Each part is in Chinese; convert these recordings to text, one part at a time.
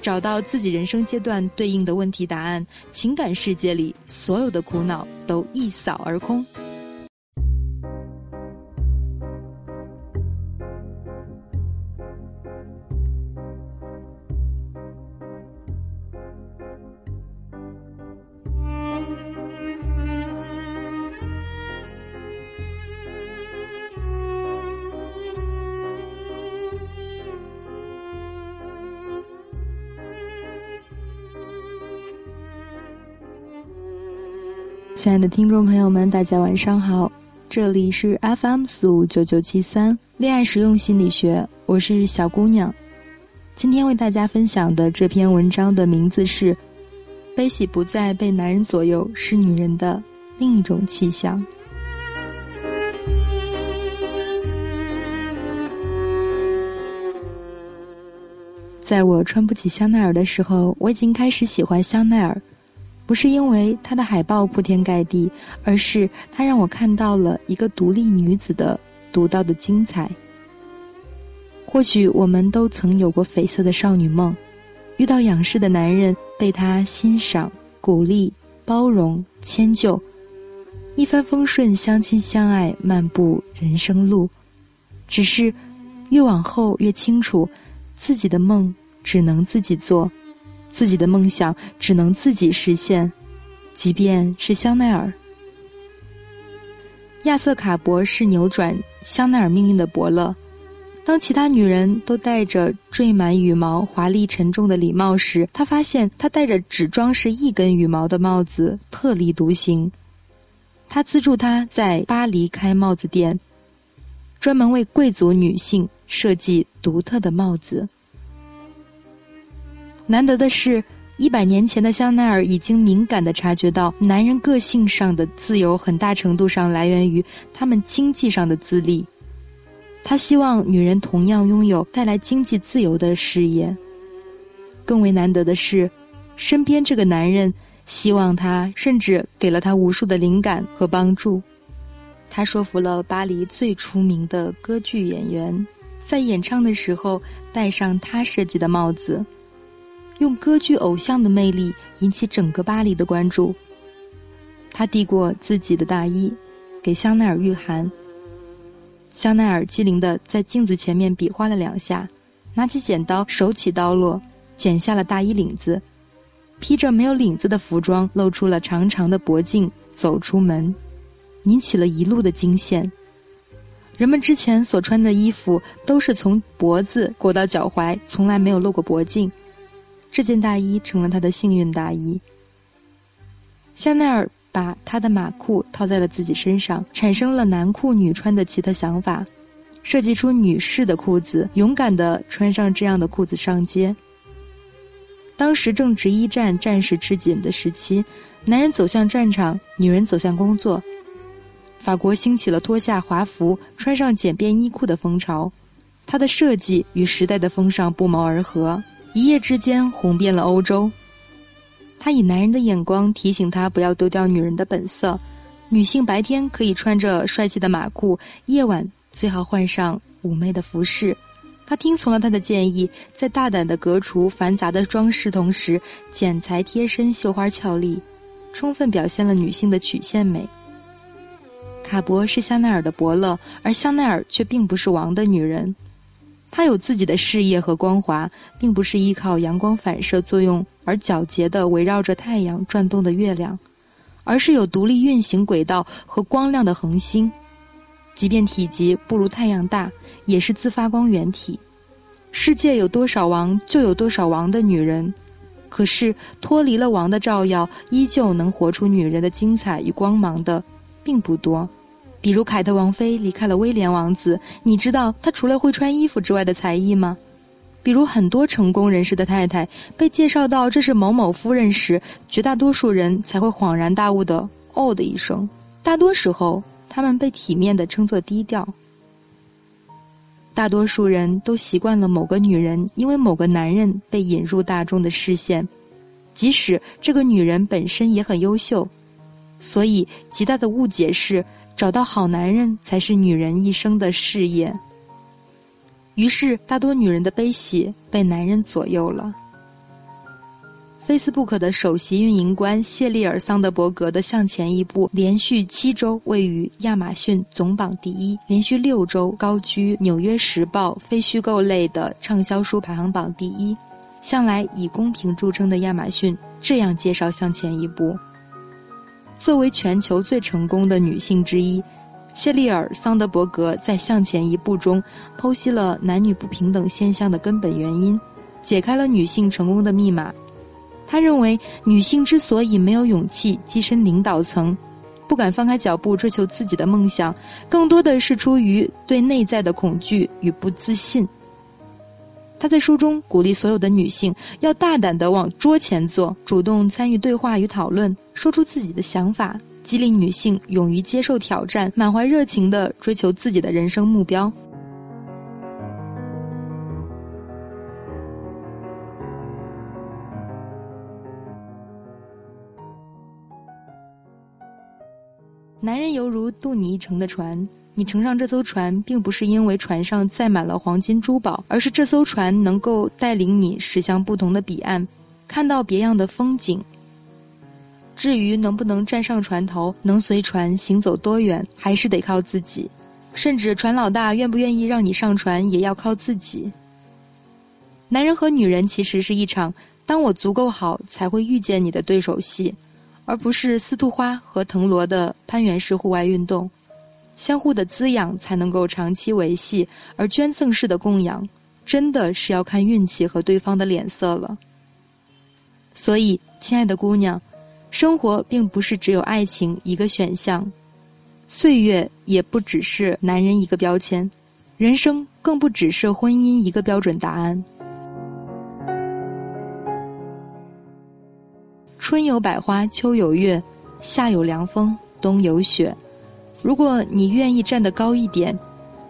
找到自己人生阶段对应的问题答案，情感世界里所有的苦恼都一扫而空。亲爱的听众朋友们，大家晚上好，这里是 FM 四五九九七三恋爱实用心理学，我是小姑娘。今天为大家分享的这篇文章的名字是《悲喜不再被男人左右，是女人的另一种气象》。在我穿不起香奈儿的时候，我已经开始喜欢香奈儿。不是因为它的海报铺天盖地，而是它让我看到了一个独立女子的独到的精彩。或许我们都曾有过绯色的少女梦，遇到仰视的男人，被他欣赏、鼓励、包容、迁就，一帆风顺，相亲相爱，漫步人生路。只是越往后越清楚，自己的梦只能自己做。自己的梦想只能自己实现，即便是香奈儿。亚瑟卡伯是扭转香奈儿命运的伯乐。当其他女人都戴着缀满羽毛、华丽沉重的礼帽时，他发现他戴着只装饰一根羽毛的帽子特立独行。他资助他在巴黎开帽子店，专门为贵族女性设计独特的帽子。难得的是，一百年前的香奈儿已经敏感的察觉到，男人个性上的自由很大程度上来源于他们经济上的自立。他希望女人同样拥有带来经济自由的事业。更为难得的是，身边这个男人希望他，甚至给了他无数的灵感和帮助。他说服了巴黎最出名的歌剧演员，在演唱的时候戴上他设计的帽子。用歌剧偶像的魅力引起整个巴黎的关注。他递过自己的大衣，给香奈儿御寒。香奈儿机灵的在镜子前面比划了两下，拿起剪刀，手起刀落，剪下了大衣领子，披着没有领子的服装，露出了长长的脖颈，走出门，引起了一路的惊羡。人们之前所穿的衣服都是从脖子裹到脚踝，从来没有露过脖颈。这件大衣成了他的幸运大衣。香奈儿把他的马裤套在了自己身上，产生了男裤女穿的奇特想法，设计出女士的裤子，勇敢的穿上这样的裤子上街。当时正值一战战事吃紧的时期，男人走向战场，女人走向工作。法国兴起了脱下华服、穿上简便衣裤的风潮，它的设计与时代的风尚不谋而合。一夜之间红遍了欧洲。他以男人的眼光提醒他不要丢掉女人的本色。女性白天可以穿着帅气的马裤，夜晚最好换上妩媚的服饰。他听从了他的建议，在大胆的革除繁杂的装饰，同时剪裁贴身、绣花俏丽，充分表现了女性的曲线美。卡博是香奈儿的伯乐，而香奈儿却并不是王的女人。她有自己的事业和光华，并不是依靠阳光反射作用而皎洁的围绕着太阳转动的月亮，而是有独立运行轨道和光亮的恒星。即便体积不如太阳大，也是自发光源体。世界有多少王，就有多少王的女人。可是脱离了王的照耀，依旧能活出女人的精彩与光芒的，并不多。比如凯特王妃离开了威廉王子，你知道她除了会穿衣服之外的才艺吗？比如很多成功人士的太太被介绍到这是某某夫人时，绝大多数人才会恍然大悟的“哦”的一声。大多时候，他们被体面的称作低调。大多数人都习惯了某个女人因为某个男人被引入大众的视线，即使这个女人本身也很优秀。所以，极大的误解是，找到好男人才是女人一生的事业。于是，大多女人的悲喜被男人左右了。Facebook 的首席运营官谢利尔·桑德伯格的《向前一步》连续七周位于亚马逊总榜第一，连续六周高居《纽约时报》非虚构类的畅销书排行榜第一。向来以公平著称的亚马逊这样介绍《向前一步》。作为全球最成功的女性之一，谢丽尔·桑德伯格在《向前一步》中剖析了男女不平等现象的根本原因，解开了女性成功的密码。他认为，女性之所以没有勇气跻身领导层，不敢放开脚步追求自己的梦想，更多的是出于对内在的恐惧与不自信。他在书中鼓励所有的女性要大胆地往桌前坐，主动参与对话与讨论，说出自己的想法，激励女性勇于接受挑战，满怀热情地追求自己的人生目标。男人犹如渡你一程的船。你乘上这艘船，并不是因为船上载满了黄金珠宝，而是这艘船能够带领你驶向不同的彼岸，看到别样的风景。至于能不能站上船头，能随船行走多远，还是得靠自己。甚至船老大愿不愿意让你上船，也要靠自己。男人和女人其实是一场“当我足够好，才会遇见你”的对手戏，而不是司徒花和藤萝的攀援式户外运动。相互的滋养才能够长期维系，而捐赠式的供养，真的是要看运气和对方的脸色了。所以，亲爱的姑娘，生活并不是只有爱情一个选项，岁月也不只是男人一个标签，人生更不只是婚姻一个标准答案。春有百花，秋有月，夏有凉风，冬有雪。如果你愿意站得高一点，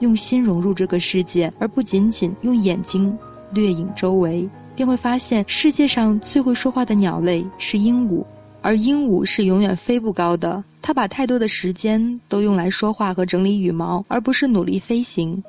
用心融入这个世界，而不仅仅用眼睛掠影周围，便会发现世界上最会说话的鸟类是鹦鹉，而鹦鹉是永远飞不高的。它把太多的时间都用来说话和整理羽毛，而不是努力飞行。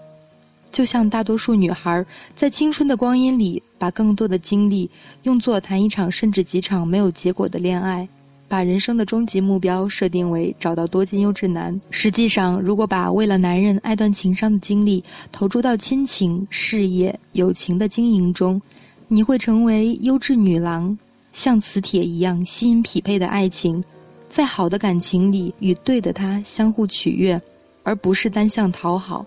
就像大多数女孩在青春的光阴里，把更多的精力用作谈一场甚至几场没有结果的恋爱。把人生的终极目标设定为找到多金优质男。实际上，如果把为了男人爱断情伤的精力投注到亲情、事业、友情的经营中，你会成为优质女郎，像磁铁一样吸引匹配的爱情，在好的感情里与对的他相互取悦，而不是单向讨好。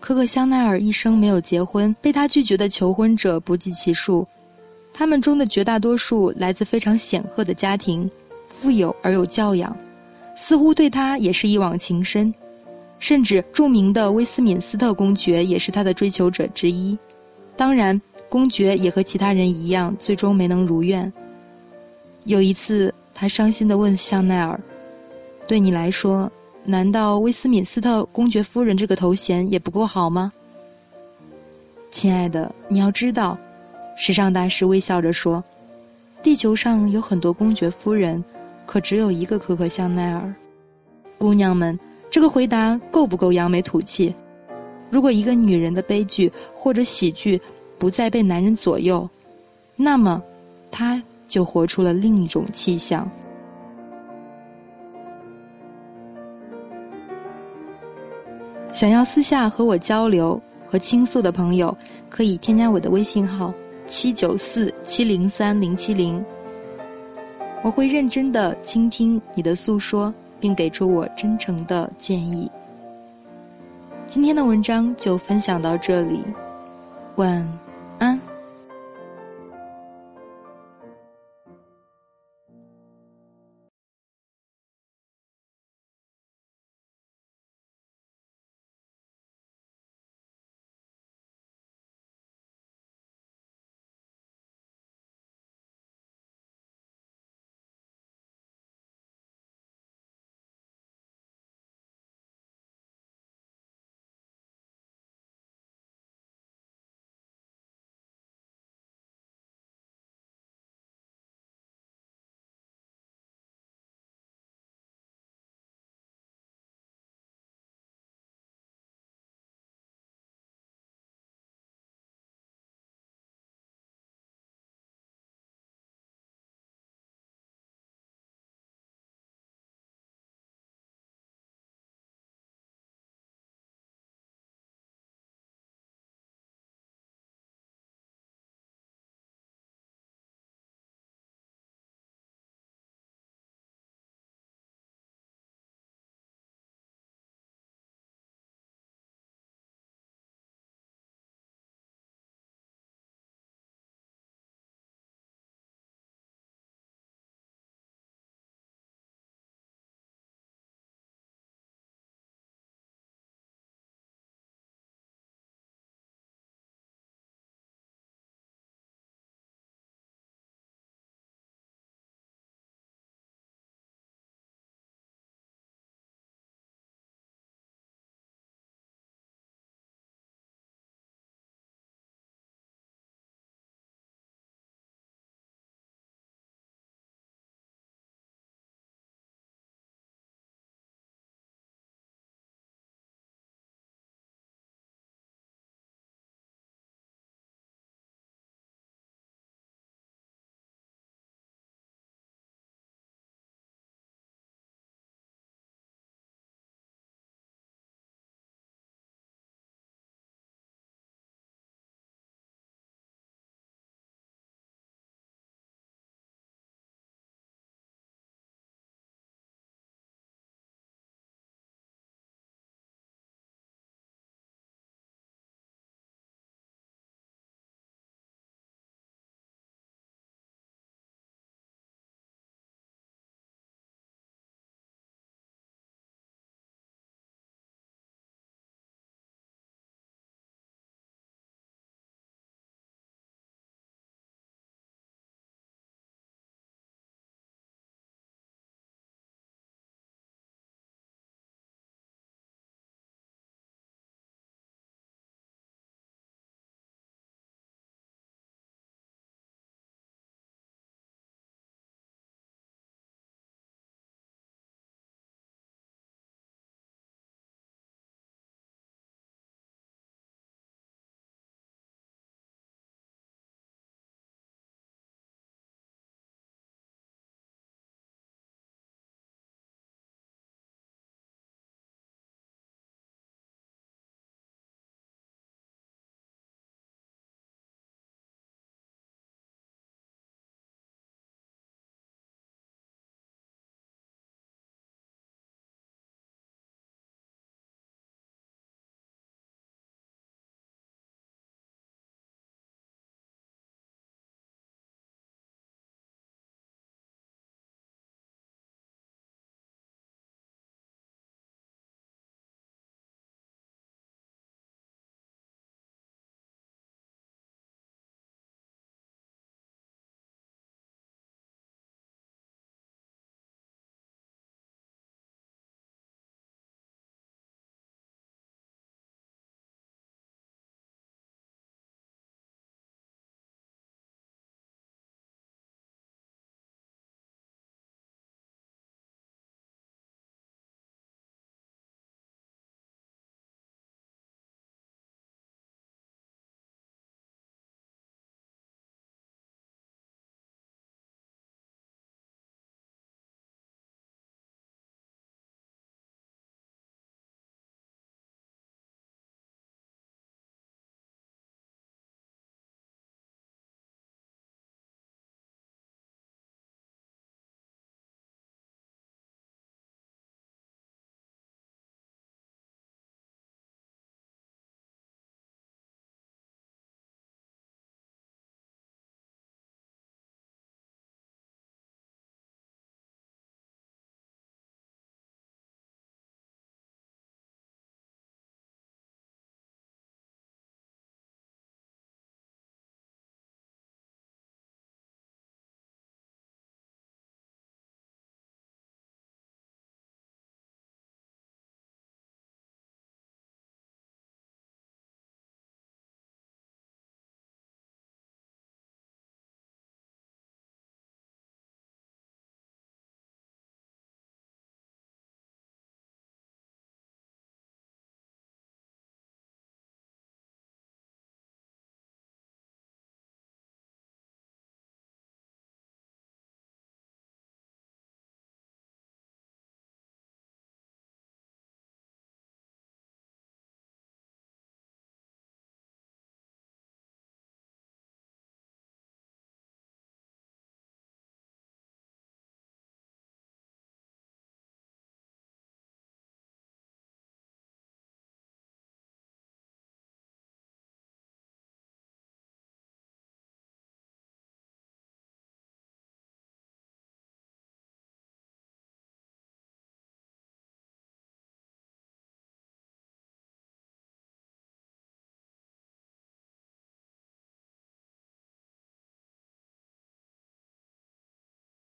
可可香奈儿一生没有结婚，被他拒绝的求婚者不计其数，他们中的绝大多数来自非常显赫的家庭。富有而有教养，似乎对他也是一往情深，甚至著名的威斯敏斯特公爵也是他的追求者之一。当然，公爵也和其他人一样，最终没能如愿。有一次，他伤心地问香奈儿：“对你来说，难道威斯敏斯特公爵夫人这个头衔也不够好吗？”亲爱的，你要知道，时尚大师微笑着说：“地球上有很多公爵夫人。”可只有一个可可香奈儿，姑娘们，这个回答够不够扬眉吐气？如果一个女人的悲剧或者喜剧不再被男人左右，那么，她就活出了另一种气象。想要私下和我交流和倾诉的朋友，可以添加我的微信号：七九四七零三零七零。我会认真的倾听你的诉说，并给出我真诚的建议。今天的文章就分享到这里，晚安。